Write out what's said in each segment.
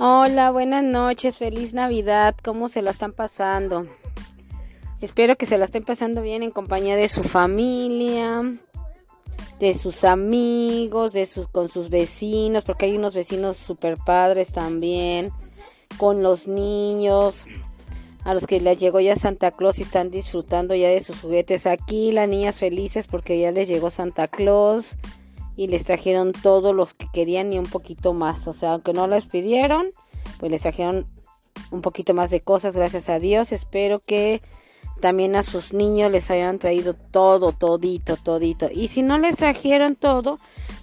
Hola, buenas noches, feliz Navidad, ¿cómo se la están pasando? Espero que se la estén pasando bien en compañía de su familia, de sus amigos, de sus con sus vecinos, porque hay unos vecinos super padres también, con los niños, a los que les llegó ya Santa Claus y están disfrutando ya de sus juguetes. Aquí las niñas felices porque ya les llegó Santa Claus y les trajeron todos los que querían y un poquito más. O sea, aunque no les pidieron, pues les trajeron un poquito más de cosas, gracias a Dios. Espero que también a sus niños les hayan traído todo, todito, todito. Y si no les trajeron todo,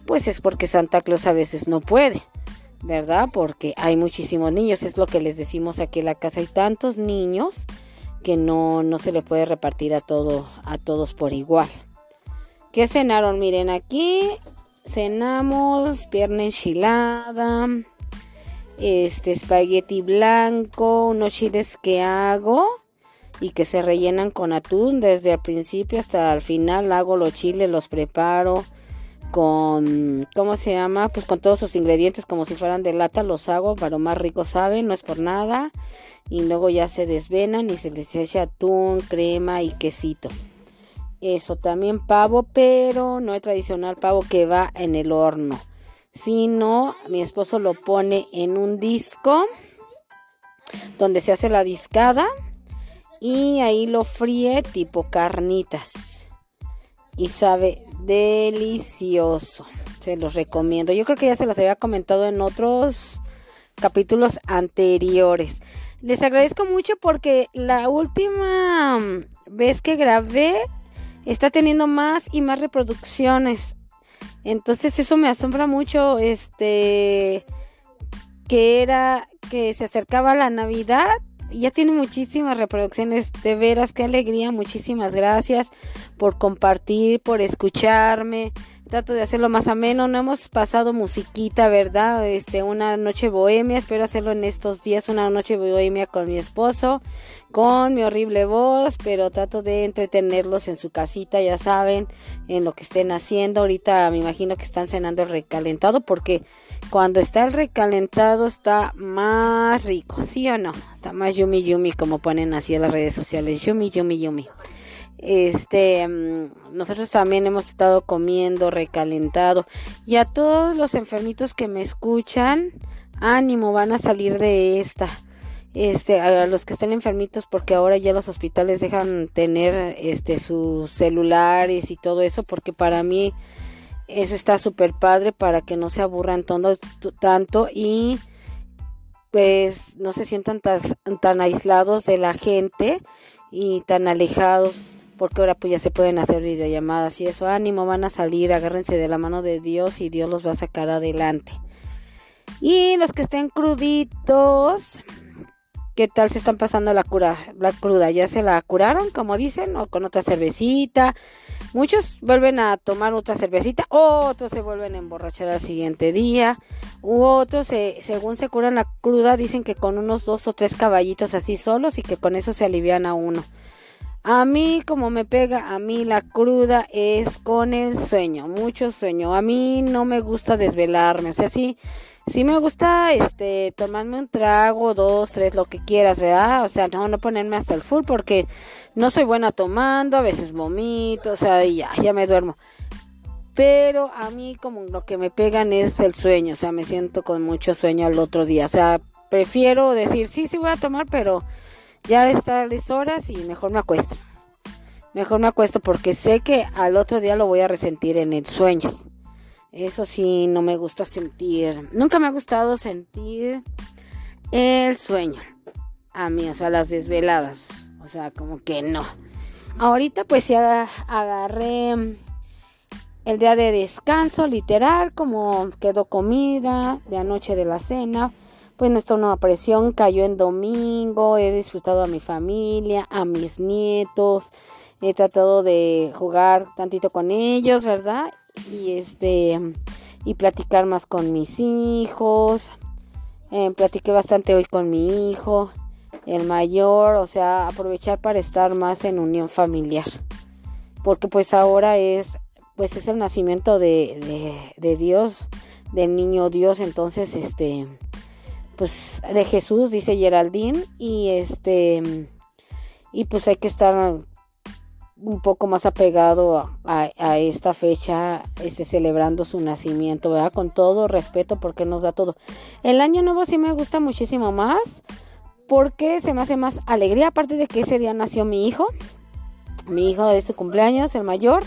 pues es porque Santa Claus a veces no puede, ¿verdad? Porque hay muchísimos niños, es lo que les decimos aquí en la casa. Hay tantos niños que no, no se le puede repartir a todo, a todos por igual. ¿Qué cenaron? Miren, aquí cenamos pierna enchilada, este espagueti blanco, unos chiles que hago y que se rellenan con atún desde el principio hasta el final hago los chiles, los preparo con ¿cómo se llama? Pues con todos sus ingredientes como si fueran de lata, los hago para lo más rico saben, no es por nada y luego ya se desvenan y se les echa atún, crema y quesito. Eso también pavo, pero no es tradicional pavo que va en el horno, sino mi esposo lo pone en un disco donde se hace la discada y ahí lo fríe tipo carnitas y sabe delicioso. Se los recomiendo. Yo creo que ya se los había comentado en otros capítulos anteriores. Les agradezco mucho porque la última vez que grabé está teniendo más y más reproducciones. Entonces eso me asombra mucho, este, que era, que se acercaba la Navidad ya tiene muchísimas reproducciones. De veras, qué alegría, muchísimas gracias por compartir, por escucharme trato de hacerlo más ameno. No hemos pasado musiquita, ¿verdad? Este, una noche bohemia. Espero hacerlo en estos días, una noche bohemia con mi esposo, con mi horrible voz, pero trato de entretenerlos en su casita, ya saben, en lo que estén haciendo. Ahorita me imagino que están cenando el recalentado, porque cuando está el recalentado está más rico, ¿sí o no? Está más yumi yumi, como ponen así en las redes sociales. Yumi, yumi, yumi. Este, mm, nosotros también hemos estado comiendo recalentado. Y a todos los enfermitos que me escuchan, ánimo, van a salir de esta. Este, a los que estén enfermitos, porque ahora ya los hospitales dejan tener este sus celulares y todo eso, porque para mí eso está súper padre para que no se aburran tanto y pues no se sientan tan aislados de la gente y tan alejados porque ahora pues ya se pueden hacer videollamadas y eso, ánimo, van a salir, agárrense de la mano de Dios y Dios los va a sacar adelante. Y los que estén cruditos, ¿qué tal se están pasando la cura, la cruda? ¿Ya se la curaron, como dicen, o con otra cervecita? Muchos vuelven a tomar otra cervecita, otros se vuelven a emborrachar al siguiente día, u otros, según se curan la cruda, dicen que con unos dos o tres caballitos así solos y que con eso se alivian a uno. A mí, como me pega, a mí la cruda es con el sueño, mucho sueño. A mí no me gusta desvelarme, o sea, sí, sí me gusta, este, tomarme un trago, dos, tres, lo que quieras, ¿verdad? O sea, no, no ponerme hasta el full porque no soy buena tomando, a veces vomito, o sea, ya, ya me duermo. Pero a mí como lo que me pegan es el sueño, o sea, me siento con mucho sueño al otro día, o sea, prefiero decir, sí, sí voy a tomar, pero ya está las horas y mejor me acuesto. Mejor me acuesto porque sé que al otro día lo voy a resentir en el sueño. Eso sí, no me gusta sentir. Nunca me ha gustado sentir el sueño. A mí, o sea, las desveladas. O sea, como que no. Ahorita pues ya agarré el día de descanso, literal, como quedó comida de anoche de la cena pues nuestra nueva presión cayó en domingo, he disfrutado a mi familia, a mis nietos, he tratado de jugar tantito con ellos, ¿verdad? Y este y platicar más con mis hijos. Eh, platiqué bastante hoy con mi hijo, el mayor, o sea, aprovechar para estar más en unión familiar. Porque pues ahora es, pues es el nacimiento de, de, de Dios, del niño Dios, entonces este, pues de Jesús, dice Geraldine, y este y pues hay que estar un poco más apegado a, esta fecha, este, celebrando su nacimiento, ¿verdad? Con todo respeto porque nos da todo. El año nuevo sí me gusta muchísimo más porque se me hace más alegría, aparte de que ese día nació mi hijo, mi hijo de su cumpleaños, el mayor,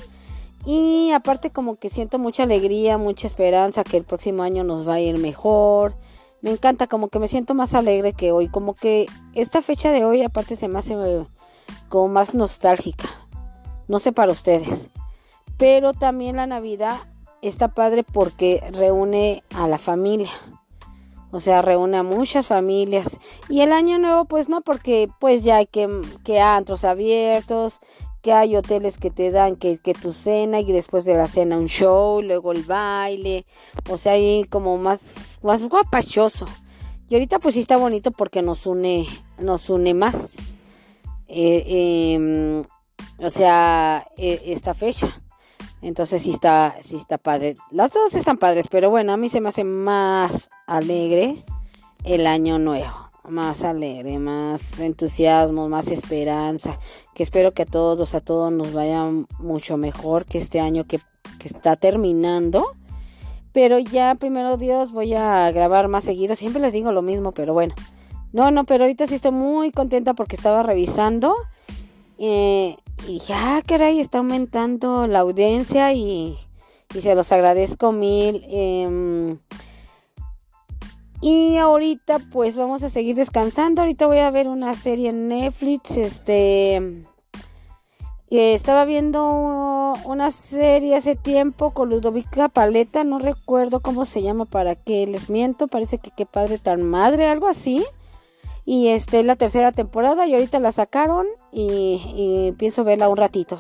y aparte como que siento mucha alegría, mucha esperanza que el próximo año nos va a ir mejor. Me encanta, como que me siento más alegre que hoy, como que esta fecha de hoy aparte se me hace como más nostálgica. No sé para ustedes. Pero también la Navidad está padre porque reúne a la familia. O sea, reúne a muchas familias. Y el año nuevo, pues no, porque pues ya hay que, que antros abiertos, que hay hoteles que te dan que, que tu cena y después de la cena un show, luego el baile. O sea, hay como más, más guapachoso. Y ahorita pues sí está bonito porque nos une, nos une más. Eh, em, o sea, e, esta fecha. Entonces sí está, sí está padre. Las dos están padres, pero bueno, a mí se me hace más alegre el año nuevo. Más alegre, más entusiasmo, más esperanza. Que espero que a todos, a todos nos vaya mucho mejor que este año que, que está terminando. Pero ya, primero Dios, voy a grabar más seguido. Siempre les digo lo mismo, pero bueno. No, no, pero ahorita sí estoy muy contenta porque estaba revisando. Eh, y ya, caray, está aumentando la audiencia y, se los agradezco mil. Em, y ahorita pues vamos a seguir descansando. Ahorita voy a ver una serie en Netflix. Este... estaba viendo una serie hace tiempo con Ludovica Paleta, no recuerdo cómo se llama para que les miento, parece que qué padre tan madre, algo así. Y este es la tercera temporada y ahorita la sacaron y, pienso verla un ratito.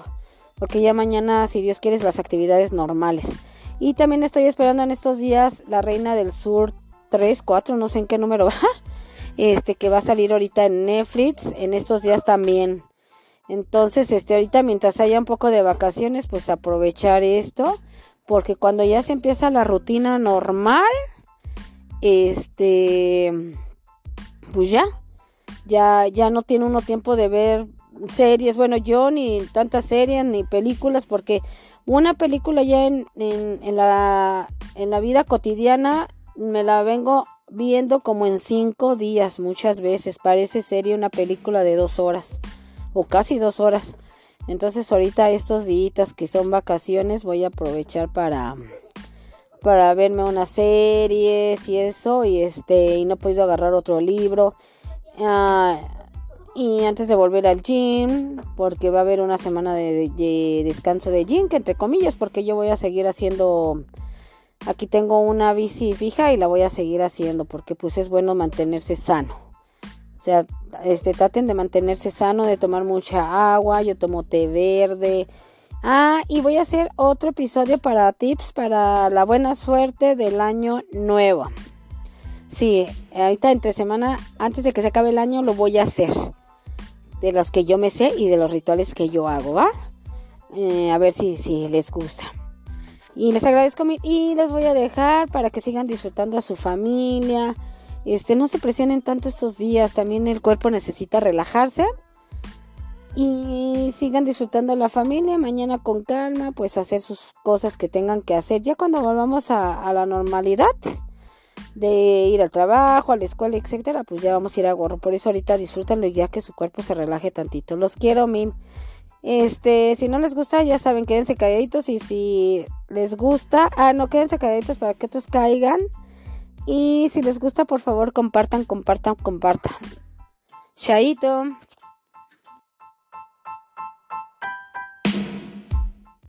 Porque ya mañana, si Dios quiere, las actividades normales. Y también estoy esperando en estos días La Reina del Sur 3, 4, no sé en qué número va. Este que va a salir ahorita en Netflix. En estos días también. Entonces, este, ahorita mientras haya un poco de vacaciones, pues aprovechar esto. Porque cuando ya se empieza la rutina normal, este pues ya, ya, ya no tiene uno tiempo de ver series, bueno, yo ni tantas series ni películas, porque una película ya en, en, la, en la vida cotidiana me la vengo viendo como en cinco días muchas veces. Parece serie una película de dos horas o casi dos horas. Entonces ahorita estos días que son vacaciones voy a aprovechar para para verme unas series y eso y este y no he podido agarrar otro libro ah, y antes de volver al gym porque va a haber una semana de, descanso de gym que entre comillas porque yo voy a seguir haciendo aquí tengo una bici fija y la voy a seguir haciendo porque pues es bueno mantenerse sano o sea este traten de mantenerse sano de tomar mucha agua yo tomo té verde Ah, y voy a hacer otro episodio para tips para la buena suerte del año nuevo. Sí, ahorita entre semana, antes de que se acabe el año, lo voy a hacer. De los que yo me sé y de los rituales que yo hago, ¿va? Eh, a ver si, si les gusta. Y les agradezco y les voy a dejar para que sigan disfrutando a su familia. Este, no se presionen tanto estos días, también el cuerpo necesita relajarse y sigan disfrutando la familia. Mañana con calma, pues hacer sus cosas que tengan que hacer. Ya cuando volvamos a, la normalidad de ir al trabajo, a la escuela, etcétera, pues ya vamos a ir a gorro. Por eso ahorita disfrútenlo y ya que su cuerpo se relaje tantito. Los quiero mil. Este, si no les gusta, ya saben, quédense calladitos y si les gusta, ah, no, quédense calladitos para que otros caigan. Y si les gusta, por favor, compartan, compartan, compartan. Chaito.